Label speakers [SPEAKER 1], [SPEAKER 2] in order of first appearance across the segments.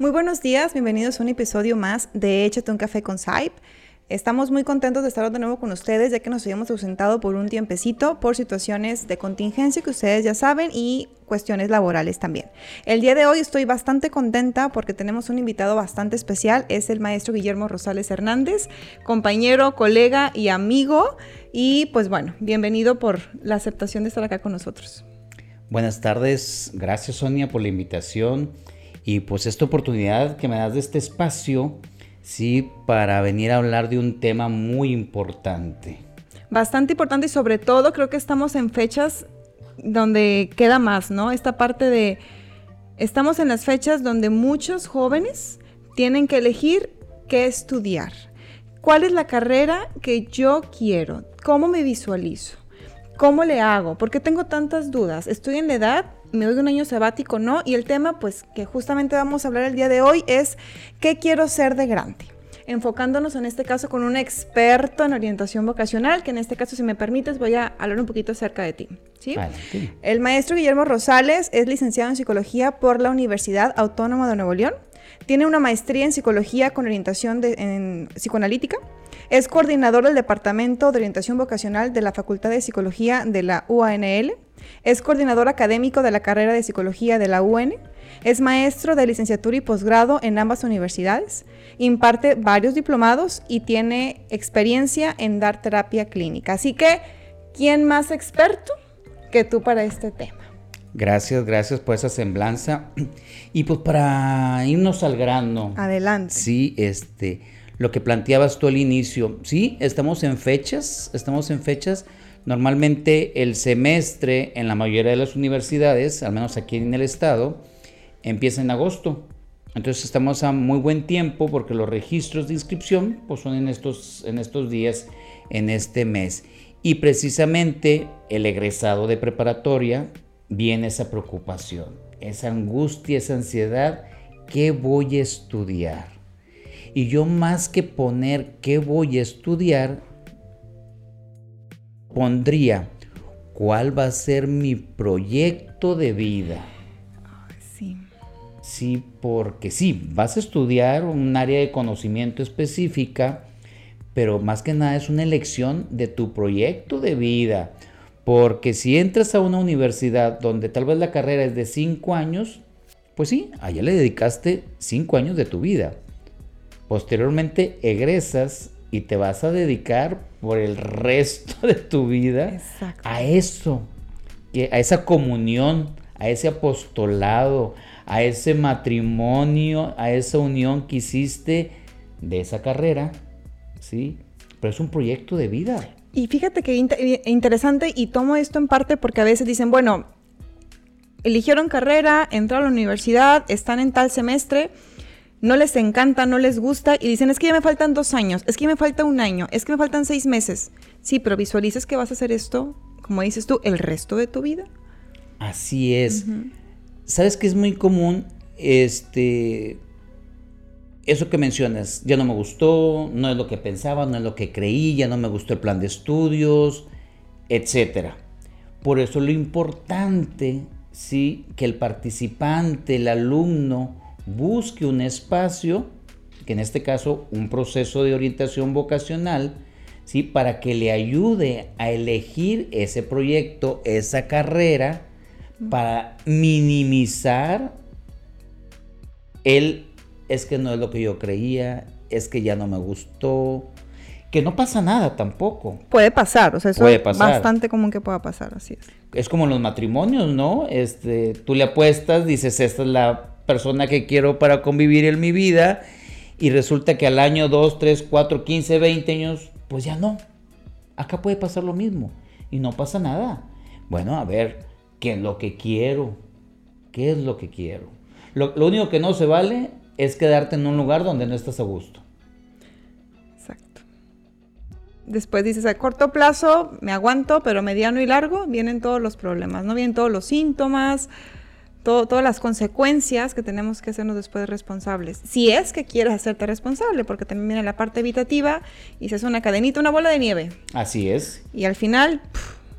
[SPEAKER 1] Muy buenos días, bienvenidos a un episodio más de Échate un café con Saip. Estamos muy contentos de estar de nuevo con ustedes, ya que nos habíamos ausentado por un tiempecito por situaciones de contingencia que ustedes ya saben y cuestiones laborales también. El día de hoy estoy bastante contenta porque tenemos un invitado bastante especial, es el maestro Guillermo Rosales Hernández, compañero, colega y amigo. Y pues bueno, bienvenido por la aceptación de estar acá con nosotros.
[SPEAKER 2] Buenas tardes, gracias Sonia por la invitación y pues esta oportunidad que me das de este espacio sí, para venir a hablar de un tema muy importante.
[SPEAKER 1] Bastante importante y sobre todo creo que estamos en fechas donde queda más, ¿no? Esta parte de, estamos en las fechas donde muchos jóvenes tienen que elegir qué estudiar. ¿Cuál es la carrera que yo quiero? ¿Cómo me visualizo? ¿Cómo le hago? ¿Por qué tengo tantas dudas? ¿Estoy en la edad? ¿Me doy un año sabático? No. Y el tema, pues, que justamente vamos a hablar el día de hoy es ¿qué quiero ser de grande? enfocándonos en este caso con un experto en orientación vocacional, que en este caso, si me permites, voy a hablar un poquito acerca de ti. ¿sí? El maestro Guillermo Rosales es licenciado en psicología por la Universidad Autónoma de Nuevo León. Tiene una maestría en psicología con orientación en psicoanalítica es coordinador del Departamento de Orientación Vocacional de la Facultad de Psicología de la UANL. Es coordinador académico de la carrera de Psicología de la UN. Es maestro de licenciatura y posgrado en ambas universidades. Imparte varios diplomados y tiene experiencia en dar terapia clínica. Así que, ¿quién más experto que tú para este tema?
[SPEAKER 2] Gracias, gracias por esa semblanza. Y pues para irnos al grano.
[SPEAKER 1] Adelante.
[SPEAKER 2] Sí, este lo que planteabas tú al inicio. Sí, estamos en fechas, estamos en fechas. Normalmente el semestre en la mayoría de las universidades, al menos aquí en el estado, empieza en agosto. Entonces estamos a muy buen tiempo porque los registros de inscripción pues, son en estos, en estos días, en este mes. Y precisamente el egresado de preparatoria viene esa preocupación, esa angustia, esa ansiedad. ¿Qué voy a estudiar? Y yo más que poner qué voy a estudiar, pondría cuál va a ser mi proyecto de vida.
[SPEAKER 1] Sí.
[SPEAKER 2] Sí, porque sí, vas a estudiar un área de conocimiento específica, pero más que nada es una elección de tu proyecto de vida. Porque si entras a una universidad donde tal vez la carrera es de cinco años, pues sí, allá le dedicaste cinco años de tu vida. Posteriormente egresas y te vas a dedicar por el resto de tu vida a eso, a esa comunión, a ese apostolado, a ese matrimonio, a esa unión que hiciste de esa carrera, ¿sí? Pero es un proyecto de vida.
[SPEAKER 1] Y fíjate que interesante y tomo esto en parte porque a veces dicen, bueno, eligieron carrera, entraron a la universidad, están en tal semestre, no les encanta, no les gusta y dicen, es que ya me faltan dos años, es que ya me falta un año, es que me faltan seis meses. Sí, pero visualices que vas a hacer esto, como dices tú, el resto de tu vida.
[SPEAKER 2] Así es. ¿Sabes que es muy común? Este, eso que mencionas, ya no me gustó, no es lo que pensaba, no es lo que creí, ya no me gustó el plan de estudios, etcétera. Por eso lo importante, sí, que el participante, el alumno, busque un espacio, que en este caso un proceso de orientación vocacional, ¿sí? para que le ayude a elegir ese proyecto, esa carrera, para minimizar el es que no es lo que yo creía, es que ya no me gustó, que no pasa nada tampoco.
[SPEAKER 1] Puede pasar, o sea, eso es bastante común que pueda pasar, así es.
[SPEAKER 2] Es como los matrimonios, ¿no? Este, tú le apuestas, dices, esta es la persona que quiero para convivir en mi vida y resulta que al año 2, 3, 4, 15, 20 años, pues ya no. Acá puede pasar lo mismo y no pasa nada. Bueno, a ver, ¿qué es lo que quiero? ¿Qué es lo que quiero? Lo, lo único que no se vale es quedarte en un lugar donde no estás a gusto.
[SPEAKER 1] Exacto. Después dices, a corto plazo me aguanto, pero mediano y largo vienen todos los problemas, ¿no? Vienen todos los síntomas, todas las consecuencias que tenemos que hacernos después responsables. Si es que quieres hacerte responsable, porque también viene la parte evitativa y se hace una cadenita, una bola de nieve.
[SPEAKER 2] Así es.
[SPEAKER 1] Y al final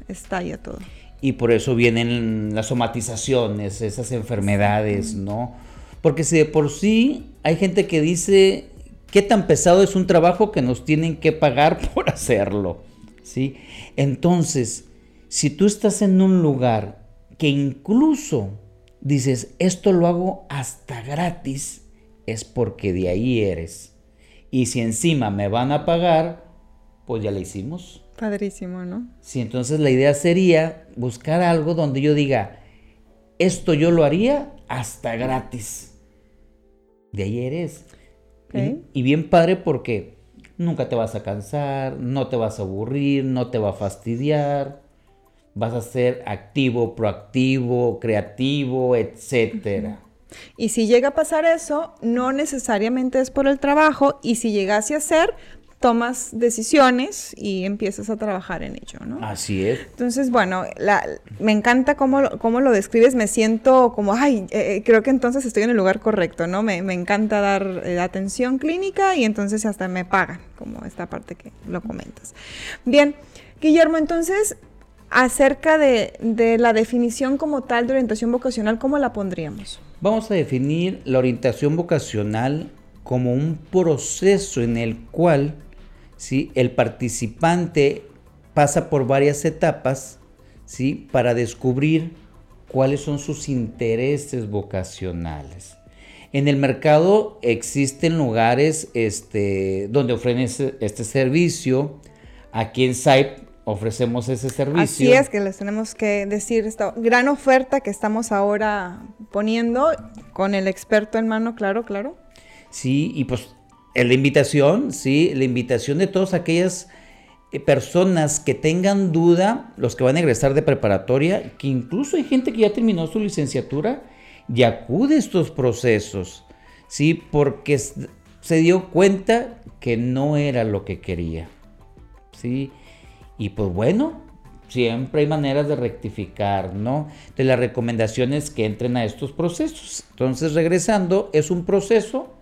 [SPEAKER 1] estalla todo.
[SPEAKER 2] Y por eso vienen las somatizaciones, esas enfermedades, ¿no? Porque si de por sí hay gente que dice qué tan pesado es un trabajo que nos tienen que pagar por hacerlo, ¿sí? Entonces, si tú estás en un lugar que incluso dices, esto lo hago hasta gratis, es porque de ahí eres. Y si encima me van a pagar, pues ya lo hicimos.
[SPEAKER 1] Padrísimo, ¿no?
[SPEAKER 2] Sí, entonces la idea sería buscar algo donde yo diga, esto yo lo haría hasta gratis. De ahí eres. Y, y, bien padre porque nunca te vas a cansar, no te vas a aburrir, no te va a fastidiar vas a ser activo, proactivo, creativo, etcétera.
[SPEAKER 1] Y si llega a pasar eso, no necesariamente es por el trabajo, y si llegase a ser, tomas decisiones y empiezas a trabajar en ello, ¿no?
[SPEAKER 2] Así es.
[SPEAKER 1] Entonces, bueno, me encanta cómo, cómo, lo describes, me siento como, ay, eh, eh, creo que entonces estoy en el lugar correcto, ¿no? Me, encanta dar eh, atención clínica y entonces hasta me pagan, como esta parte que lo comentas. Bien, Guillermo, entonces, acerca de, la definición como tal de orientación vocacional, ¿cómo la pondríamos?
[SPEAKER 2] Vamos a definir la orientación vocacional como un proceso en el cual ¿sí? el participante pasa por varias etapas ¿sí? para descubrir cuáles son sus intereses vocacionales. En el mercado existen lugares este, donde ofrecen este servicio. Aquí en SAIP ofrecemos ese servicio.
[SPEAKER 1] Así es que les tenemos que decir esta gran oferta que estamos ahora poniendo con el experto en mano, claro, claro.
[SPEAKER 2] Sí, y pues la invitación, sí, la invitación de todas aquellas eh, personas que tengan duda, los que van a egresar de preparatoria, que incluso hay gente que ya terminó su licenciatura y acude a estos procesos, sí, porque se dio cuenta que no era lo que quería, sí y pues bueno, siempre hay maneras de rectificar, ¿no? De las recomendaciones que entren a estos procesos. Entonces, regresando, es un proceso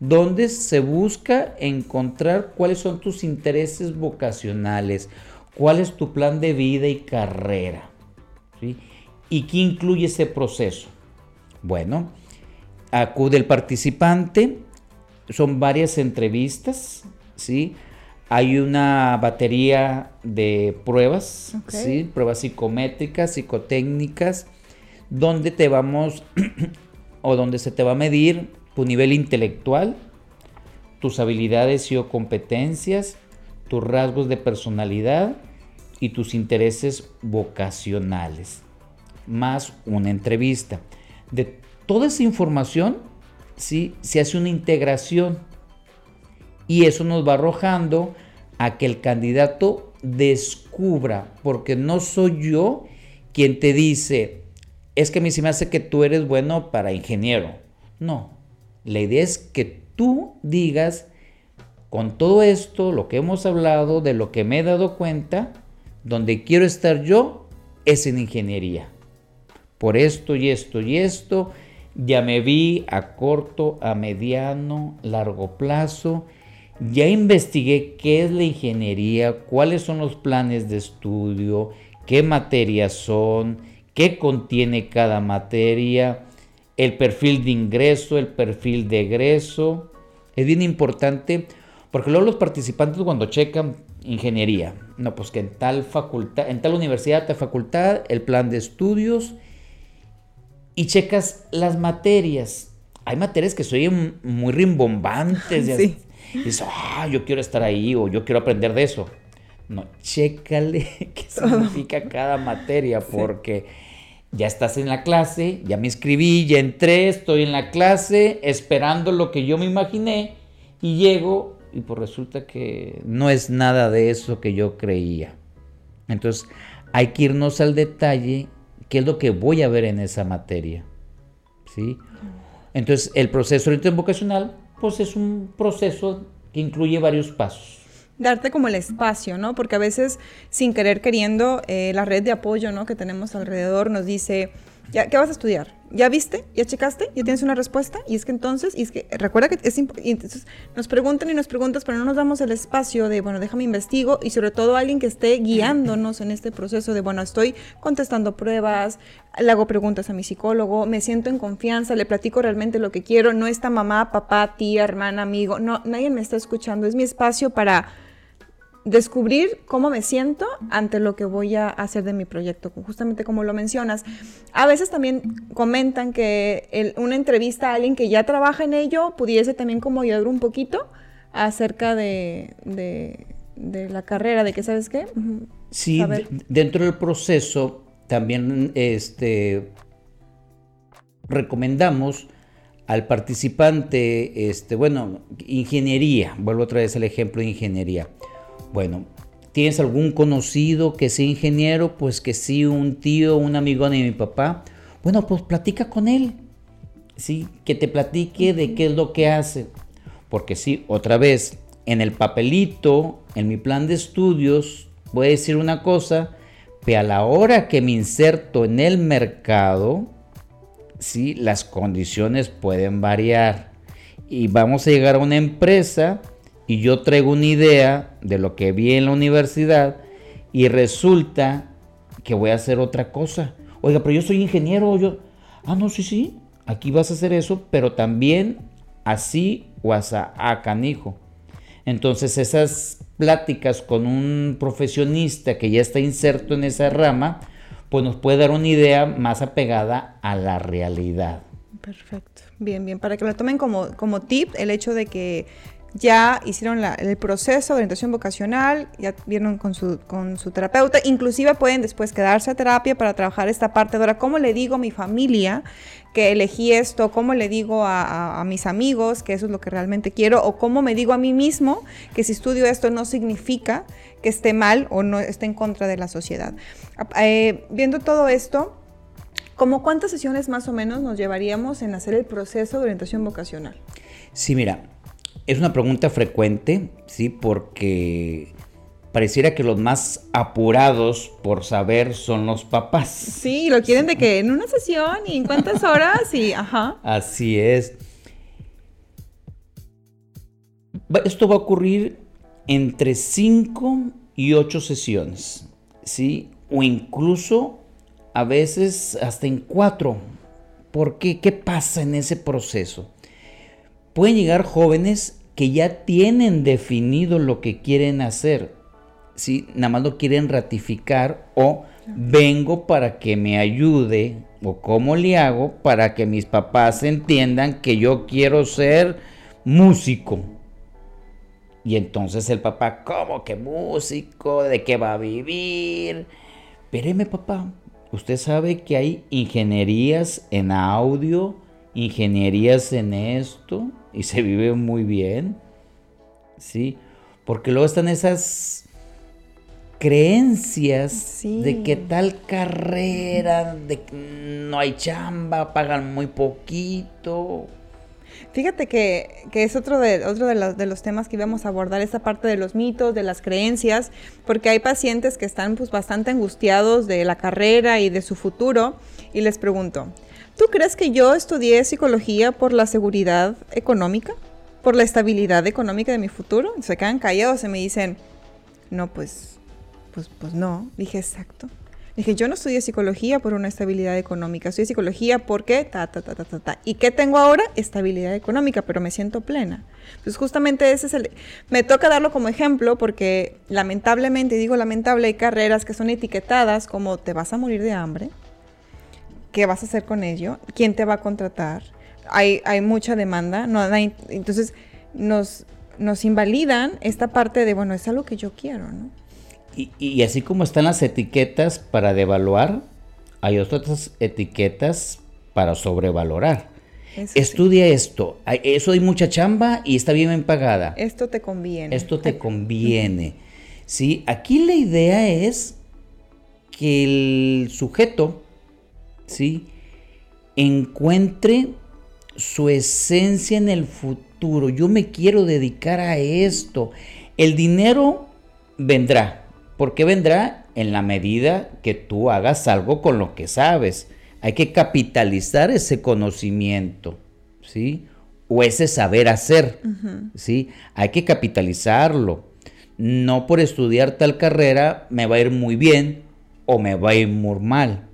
[SPEAKER 2] donde se busca encontrar cuáles son tus intereses vocacionales, cuál es tu plan de vida y carrera, ¿sí? ¿Y qué incluye ese proceso? Bueno, acude el participante, son varias entrevistas, ¿sí? Hay una batería de pruebas, ¿sí? pruebas psicométricas, psicotécnicas, donde te vamos o donde se te va a medir tu nivel intelectual, tus habilidades y o competencias, tus rasgos de personalidad y tus intereses vocacionales, más una entrevista. De toda esa información, ¿sí? se hace una integración y eso nos va arrojando a que el candidato descubra, porque no soy yo quien te dice, es que a mí se me hace que tú eres bueno para ingeniero. No, la idea es que tú digas, con todo esto, lo que hemos hablado, de lo que me he dado cuenta, donde quiero estar yo es en ingeniería. Por esto y esto y esto, ya me vi a corto, a mediano, largo plazo ya investigué qué es la ingeniería, cuáles son los planes de estudio, qué materias son, qué contiene cada materia, el perfil de ingreso, el perfil de egreso. Es bien importante porque luego los participantes cuando checan ingeniería, no, pues que en tal facultad, en tal universidad, tal facultad, el plan de estudios y checas las materias. Hay materias que son muy rimbombantes. Sí y dices, ah, yo quiero estar ahí o yo quiero aprender de eso. No, chécale qué significa cada materia, porque ya estás en la clase, ya me inscribí, ya entré, estoy en la clase, esperando lo que yo me imaginé, y llego y pues resulta que no es nada de eso que yo creía. Entonces, hay que irnos al detalle, qué es lo que voy a ver en esa materia. ¿Sí? Entonces, el proceso de vocacional pues es un proceso que incluye varios pasos.
[SPEAKER 1] Darte como el espacio, ¿no? Porque a veces, sin querer queriendo, eh, la red de apoyo, ¿no? Que tenemos alrededor nos dice, ¿Ya, ¿Qué vas a estudiar? ¿Ya viste? ¿Ya checaste? ¿Ya tienes una respuesta? Y es que entonces, y es que recuerda que es entonces nos preguntan y nos preguntas, pero no nos damos el espacio de, bueno, déjame investigo y sobre todo alguien que esté guiándonos en este proceso de, bueno, estoy contestando pruebas, le hago preguntas a mi psicólogo, me siento en confianza, le platico realmente lo que quiero, no está mamá, papá, tía, hermana, amigo, no, nadie me está escuchando, es mi espacio para descubrir cómo me siento ante lo que voy a hacer de mi proyecto, justamente como lo mencionas. A veces también comentan que una entrevista a alguien que ya trabaja en ello pudiese también como ayudar un poquito acerca de, la carrera, de que, ¿sabes qué?
[SPEAKER 2] Sí, dentro del proceso también este, recomendamos al participante, este, bueno, ingeniería, vuelvo otra vez al ejemplo de ingeniería bueno, ¿tienes algún conocido que sea ingeniero? Pues que sí, un tío, un amigo de mi papá. Bueno, pues platica con él. Sí, que te platique de qué es lo que hace. Porque sí, otra vez, en el papelito, en mi plan de estudios, voy a decir una cosa, pero a la hora que me inserto en el mercado, sí, las condiciones pueden variar. Y vamos a llegar a una empresa y yo traigo una idea de lo que vi en la universidad y resulta que voy a hacer otra cosa. Oiga, pero yo soy ingeniero, yo, ah, no, sí, sí, aquí vas a hacer eso, pero también así o hasta a canijo. Entonces esas pláticas con un profesionista que ya está inserto en esa rama, pues nos puede dar una idea más apegada a la realidad.
[SPEAKER 1] Perfecto. Bien, bien, para que lo tomen como, como tip el hecho de que ya hicieron el proceso de orientación vocacional, ya vieron con su, con su terapeuta, inclusive pueden después quedarse a terapia para trabajar esta parte ahora, cómo le digo a mi familia que elegí esto, cómo le digo a, mis amigos que eso es lo que realmente quiero, o cómo me digo a mí mismo que si estudio esto no significa que esté mal o no esté en contra de la sociedad. Eh, viendo todo esto, ¿Cómo cuántas sesiones más o menos nos llevaríamos en hacer el proceso de orientación vocacional?
[SPEAKER 2] Sí, mira, es una pregunta frecuente, sí, porque pareciera que los más apurados por saber son los papás.
[SPEAKER 1] Sí, lo quieren de que en una sesión y en cuántas horas y ajá.
[SPEAKER 2] Así es. Esto va a ocurrir entre 5 y 8 sesiones, ¿sí? O incluso a veces hasta en 4. ¿Por qué? ¿Qué pasa en ese proceso? Pueden llegar jóvenes que ya tienen definido lo que quieren hacer, ¿sí? Nada más lo quieren ratificar o vengo para que me ayude o cómo le hago para que mis papás entiendan que yo quiero ser músico. Y entonces el papá, ¿cómo que músico? ¿De qué va a vivir? Espéreme papá, usted sabe que hay ingenierías en audio, ingenierías en esto, y se vive muy bien. ¿Sí? Porque luego están esas creencias de que tal carrera, de que no hay chamba, pagan muy poquito.
[SPEAKER 1] Fíjate que, es otro, de, otro de, los, de los temas que íbamos a abordar, esta parte de los mitos, de las creencias, porque hay pacientes que están pues, bastante angustiados de la carrera y de su futuro, y les pregunto, ¿Tú crees que yo estudié psicología por la seguridad económica? ¿Por la estabilidad económica de mi futuro? Se quedan callados y me dicen, no, pues, pues, pues no. Dije, exacto. Dije, yo no estudié psicología por una estabilidad económica, estudié psicología porque ta, ta, ta, ta, ta, ta. ¿Y qué tengo ahora? Estabilidad económica, pero me siento plena. Entonces, justamente ese es el... Me toca darlo como ejemplo porque lamentablemente, digo lamentable, hay carreras que son etiquetadas como te vas a morir de hambre, ¿qué vas a hacer con ello? ¿Quién te va a contratar? Hay, hay mucha demanda, no entonces nos, nos invalidan esta parte de, bueno, es algo que yo quiero, ¿no?
[SPEAKER 2] Y, así como están las etiquetas para devaluar, hay otras etiquetas para sobrevalorar. Estudia esto, eso hay mucha chamba y está bien pagada.
[SPEAKER 1] Esto te conviene.
[SPEAKER 2] Esto te conviene. Sí, aquí la idea es que el sujeto ¿sí? encuentre su esencia en el futuro. Yo me quiero dedicar a esto. El dinero vendrá. ¿Por qué vendrá? En la medida que tú hagas algo con lo que sabes. hay que capitalizar ese conocimiento, ¿sí? O ese saber hacer, ¿sí? Hay que capitalizarlo. No por estudiar tal carrera me va a ir muy bien o me va a ir muy mal,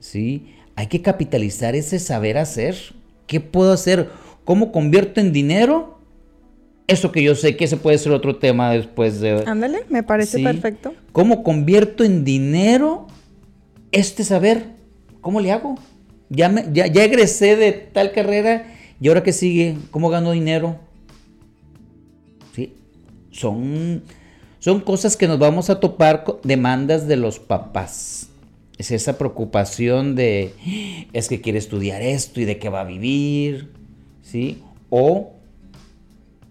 [SPEAKER 2] ¿sí? Hay que capitalizar ese saber hacer. ¿Qué puedo hacer? ¿Cómo convierto en dinero? Eso que yo sé que ese puede ser otro tema después de...
[SPEAKER 1] Ándale, me parece perfecto.
[SPEAKER 2] ¿Cómo convierto en dinero este saber? ¿Cómo le hago? Ya, me, ya, ya egresé de tal carrera y ahora qué sigue, ¿cómo gano dinero? ¿Sí? Son, son cosas que nos vamos a topar con demandas de los papás. Es esa preocupación de, es que quiere estudiar esto y de qué va a vivir, ¿sí? O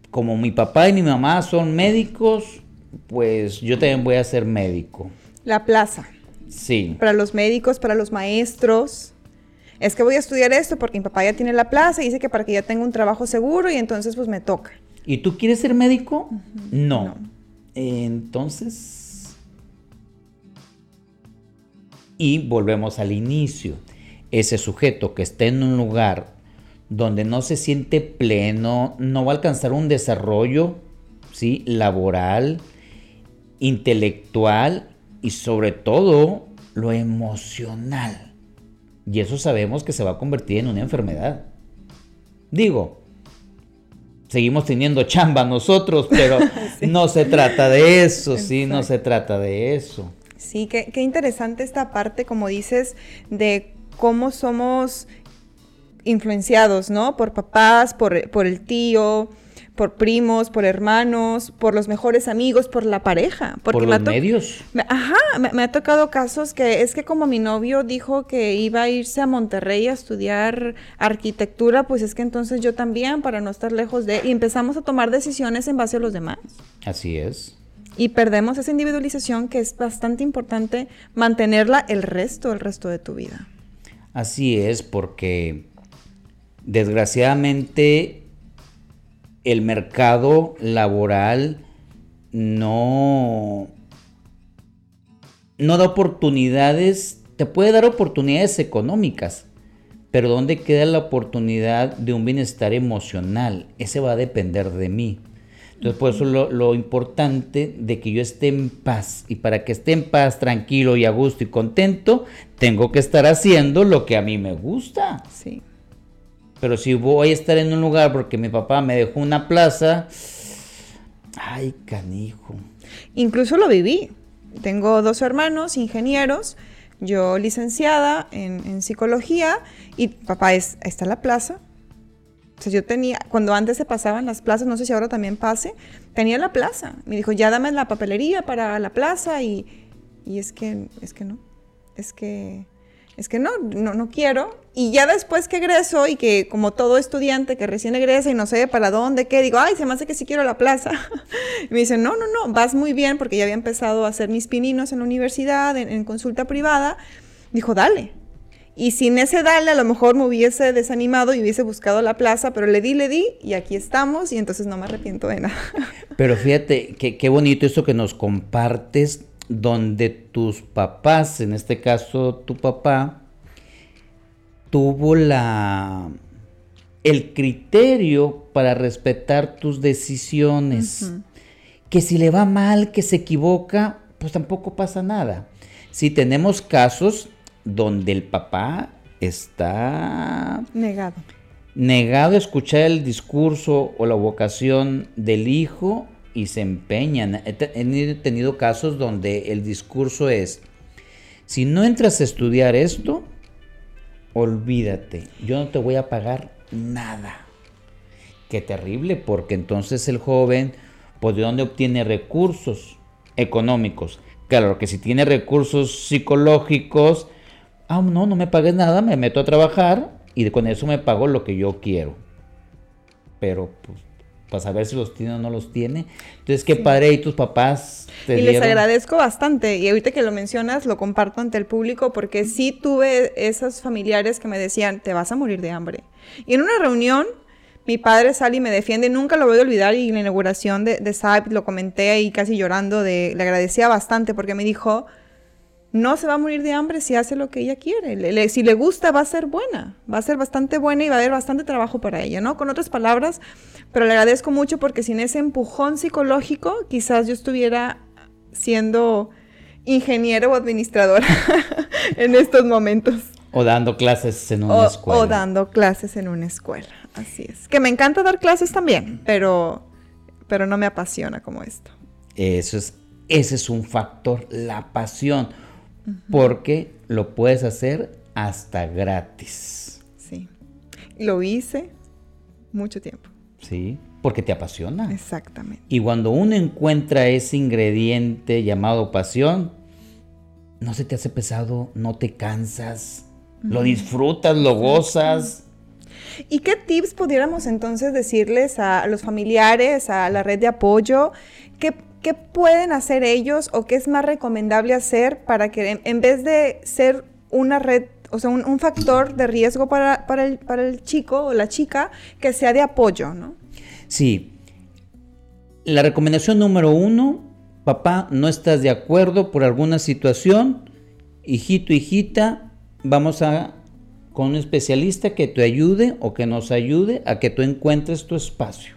[SPEAKER 2] como mi papá y mi mamá son médicos, pues yo también voy a ser médico.
[SPEAKER 1] La plaza.
[SPEAKER 2] Sí.
[SPEAKER 1] Para los médicos, para los maestros. Es que voy a estudiar esto porque mi papá ya tiene la plaza y dice que para que ya tenga un trabajo seguro y entonces pues me toca.
[SPEAKER 2] ¿Y tú quieres ser médico? no. Entonces... Y volvemos al inicio. Ese sujeto que está en un lugar donde no se siente pleno, no va a alcanzar un desarrollo ¿sí? laboral, intelectual y sobre todo lo emocional. Y eso sabemos que se va a convertir en una enfermedad. Digo, seguimos teniendo chamba nosotros, pero no se trata de eso, sí, no se trata de eso.
[SPEAKER 1] Sí, qué, qué interesante esta parte, como dices, de cómo somos influenciados, ¿no? Por papás, por, por el tío, por primos, por hermanos, por los mejores amigos, por la pareja.
[SPEAKER 2] por los medios.
[SPEAKER 1] ajá, me, ha tocado casos que es que como mi novio dijo que iba a irse a Monterrey a estudiar arquitectura, pues es que entonces yo también, para no estar lejos de... Y empezamos a tomar decisiones en base a los demás.
[SPEAKER 2] Así es.
[SPEAKER 1] Y perdemos esa individualización que es bastante importante mantenerla el resto, el resto de tu vida.
[SPEAKER 2] Así es, porque desgraciadamente el mercado laboral no, no da oportunidades, te puede dar oportunidades económicas, pero ¿dónde queda la oportunidad de un bienestar emocional? Ese va a depender de mí. Entonces, por eso lo, lo, importante de que yo esté en paz. Y para que esté en paz, tranquilo y a gusto y contento, tengo que estar haciendo lo que a mí me gusta.
[SPEAKER 1] Sí.
[SPEAKER 2] Pero si voy a estar en un lugar porque mi papá me dejó una plaza, ay, canijo.
[SPEAKER 1] Incluso lo viví. Tengo dos hermanos ingenieros, yo licenciada en, psicología y papá es, está la plaza. O sea, yo tenía, cuando antes se pasaban las plazas, no sé si ahora también pase, tenía la plaza. Me dijo, ya dame la papelería para la plaza y, es que, es que no. Es que es que no, no, no quiero. Y ya después que egreso y que como todo estudiante que recién egresa y no sé para dónde, qué, digo, ay, se me hace que sí quiero la plaza. y me dicen, no, no, no, vas muy bien porque ya había empezado a hacer mis pininos en la universidad, en, consulta privada. Dijo, dale. Y sin ese dale, a lo mejor me hubiese desanimado y hubiese buscado la plaza, pero le di, le di y aquí estamos y entonces no me arrepiento de nada.
[SPEAKER 2] pero fíjate, qué, qué bonito esto que nos compartes donde tus papás, en este caso tu papá, tuvo la el criterio para respetar tus decisiones. Que si le va mal, que se equivoca, pues tampoco pasa nada. Si tenemos casos donde el papá está
[SPEAKER 1] negado.
[SPEAKER 2] Negado a escuchar el discurso o la vocación del hijo y se empeñan. He, tenido casos donde el discurso es, si no entras a estudiar esto, olvídate, yo no te voy a pagar nada. Qué terrible, porque entonces el joven, pues de dónde obtiene recursos económicos. Claro que si tiene recursos psicológicos, ah, no, no me pagues nada, me meto a trabajar y con eso me pago lo que yo quiero. Pero pues para saber si los tiene o no los tiene. Entonces, qué padre, y tus papás
[SPEAKER 1] te Y les agradezco bastante, y ahorita que lo mencionas, lo comparto ante el público, porque sí tuve esos familiares que me decían, te vas a morir de hambre. Y en una reunión, mi padre sale y me defiende, nunca lo voy a olvidar, y en la inauguración de, de SAP lo comenté ahí casi llorando, de, le agradecía bastante, porque me dijo, no se va a morir de hambre si hace lo que ella quiere. si le gusta, va a ser buena, va a ser bastante buena y va a haber bastante trabajo para ella, ¿no? Con otras palabras, pero le agradezco mucho porque sin ese empujón psicológico, quizás yo estuviera siendo ingeniero o administradora en estos momentos.
[SPEAKER 2] O dando clases en una escuela.
[SPEAKER 1] O dando clases en una escuela, así es. Que me encanta dar clases también, pero, pero no me apasiona como esto.
[SPEAKER 2] Eso es, ese es un factor, la pasión porque lo puedes hacer hasta gratis.
[SPEAKER 1] Sí. Lo hice mucho tiempo.
[SPEAKER 2] Sí, porque te apasiona.
[SPEAKER 1] Exactamente.
[SPEAKER 2] Y cuando uno encuentra ese ingrediente llamado pasión, no se te hace pesado, no te cansas, lo disfrutas, lo gozas.
[SPEAKER 1] ¿Y qué tips pudiéramos entonces decirles a los familiares, a la red de apoyo? ¿Qué, ¿qué pueden hacer ellos o qué es más recomendable hacer para que en, vez de ser una red, o sea, un, factor de riesgo para, el, para, el, chico o la chica, que sea de apoyo, ¿no?
[SPEAKER 2] Sí. La recomendación número uno, papá, no estás de acuerdo por alguna situación, hijito, hijita, vamos a con un especialista que te ayude o que nos ayude a que tú encuentres tu espacio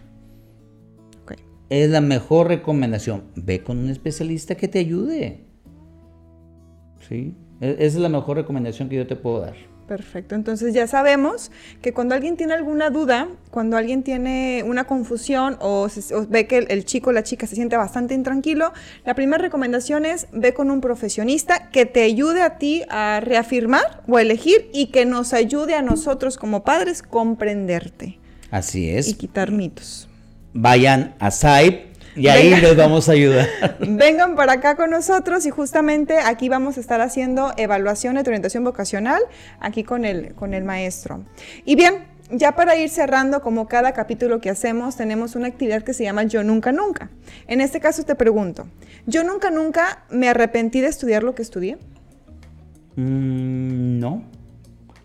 [SPEAKER 2] es la mejor recomendación. Ve con un especialista que te ayude. ¿Sí? E-, esa es la mejor recomendación que yo te puedo dar.
[SPEAKER 1] Perfecto, entonces ya sabemos que cuando alguien tiene alguna duda, cuando alguien tiene una confusión o, ve que el, chico o la chica se siente bastante intranquilo, la primera recomendación es ve con un profesionista que te ayude a ti a reafirmar o elegir y que nos ayude a nosotros como padres comprenderte.
[SPEAKER 2] Así es.
[SPEAKER 1] Y quitar mitos
[SPEAKER 2] vayan a SAIP y ahí les vamos a ayudar.
[SPEAKER 1] Vengan para acá con nosotros y justamente aquí vamos a estar haciendo evaluaciones de orientación vocacional aquí con el, con el maestro. Y bien, ya para ir cerrando, como cada capítulo que hacemos, tenemos una actividad que se llama Yo Nunca Nunca. En este caso te pregunto, ¿yo nunca nunca me arrepentí de estudiar lo que estudié?
[SPEAKER 2] Mm, no.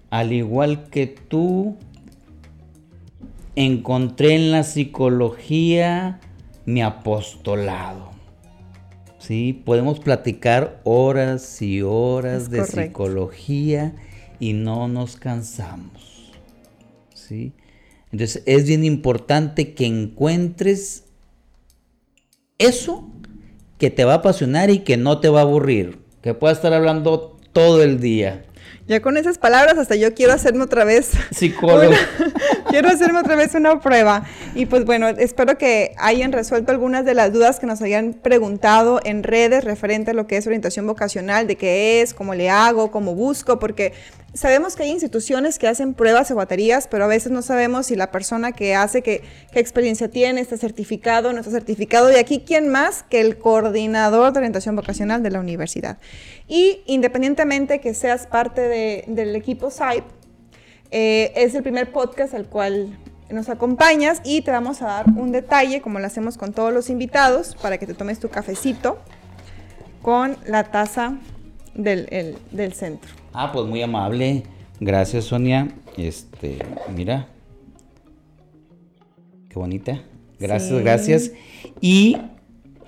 [SPEAKER 2] Al igual que tú, encontré en la psicología mi apostolado. ¿Sí? Podemos platicar horas y horas de psicología y no nos cansamos. ¿Sí? Entonces es bien importante que encuentres eso que te va a apasionar y que no te va a aburrir, que puedas estar hablando todo el día.
[SPEAKER 1] Ya con esas palabras hasta yo quiero hacerme otra vez.
[SPEAKER 2] Psicólogo.
[SPEAKER 1] quiero hacerme otra vez una prueba. Y pues bueno, espero que hayan resuelto algunas de las dudas que nos habían preguntado en redes referente a lo que es orientación vocacional, de qué es, cómo le hago, cómo busco, porque sabemos que hay instituciones que hacen pruebas de baterías, pero a veces no sabemos si la persona que hace, qué experiencia tiene, está certificado, no está certificado. Y aquí, ¿quién más que el coordinador de orientación vocacional de la universidad? Y independientemente que seas parte del equipo SAIP, eh, es el primer podcast al cual nos acompañas y te vamos a dar un detalle, como lo hacemos con todos los invitados, para que te tomes tu cafecito con la taza del, del centro.
[SPEAKER 2] Ah, pues muy amable. Gracias, Sonia. Este, mira. Qué bonita. Gracias, gracias. Y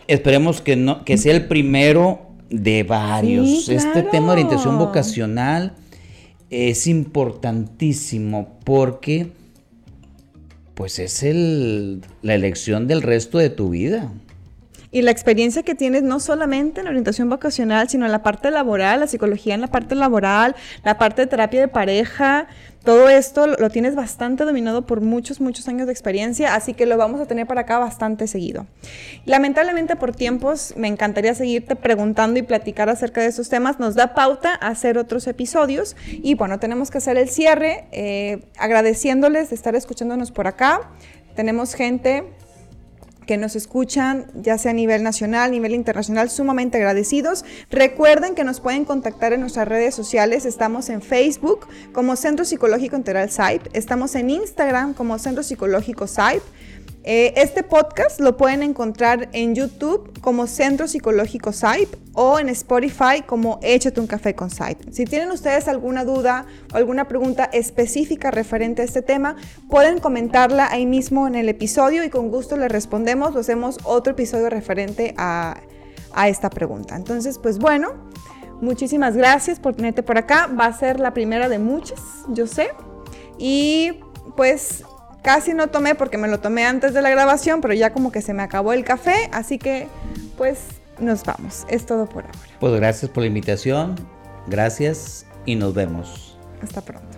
[SPEAKER 2] esperemos que no, que sea el primero de varios. Este tema de orientación vocacional es importantísimo porque pues es el, la elección del resto de tu vida.
[SPEAKER 1] Y la experiencia que tienes no solamente en la orientación vocacional, sino en la parte laboral, la psicología en la parte laboral, la parte de terapia de pareja, todo esto lo, tienes bastante dominado por muchos, muchos años de experiencia, así que lo vamos a tener para acá bastante seguido. Lamentablemente por tiempos me encantaría seguirte preguntando y platicar acerca de estos temas, nos da pauta hacer otros episodios y bueno, tenemos que hacer el cierre eh, agradeciéndoles de estar escuchándonos por acá. Tenemos gente que nos escuchan, ya sea a nivel nacional, a nivel internacional, sumamente agradecidos. Recuerden que nos pueden contactar en nuestras redes sociales. Estamos en Facebook como Centro Psicológico Integral SAIP. Estamos en Instagram como Centro Psicológico SAIP. Eh, este podcast lo pueden encontrar en YouTube como Centro Psicológico SAIP o en Spotify como Échate un café con SAIP. Si tienen ustedes alguna duda o alguna pregunta específica referente a este tema, pueden comentarla ahí mismo en el episodio y con gusto les respondemos o hacemos otro episodio referente a, a esta pregunta. Entonces, pues bueno, Muchísimas gracias por tenerte por acá. Va a ser la primera de muchas, yo sé. Y pues casi no tomé porque me lo tomé antes de la grabación, pero ya como que se me acabó el café, así que pues nos vamos. Es todo por ahora.
[SPEAKER 2] Pues gracias por la invitación, gracias y nos vemos.
[SPEAKER 1] Hasta pronto.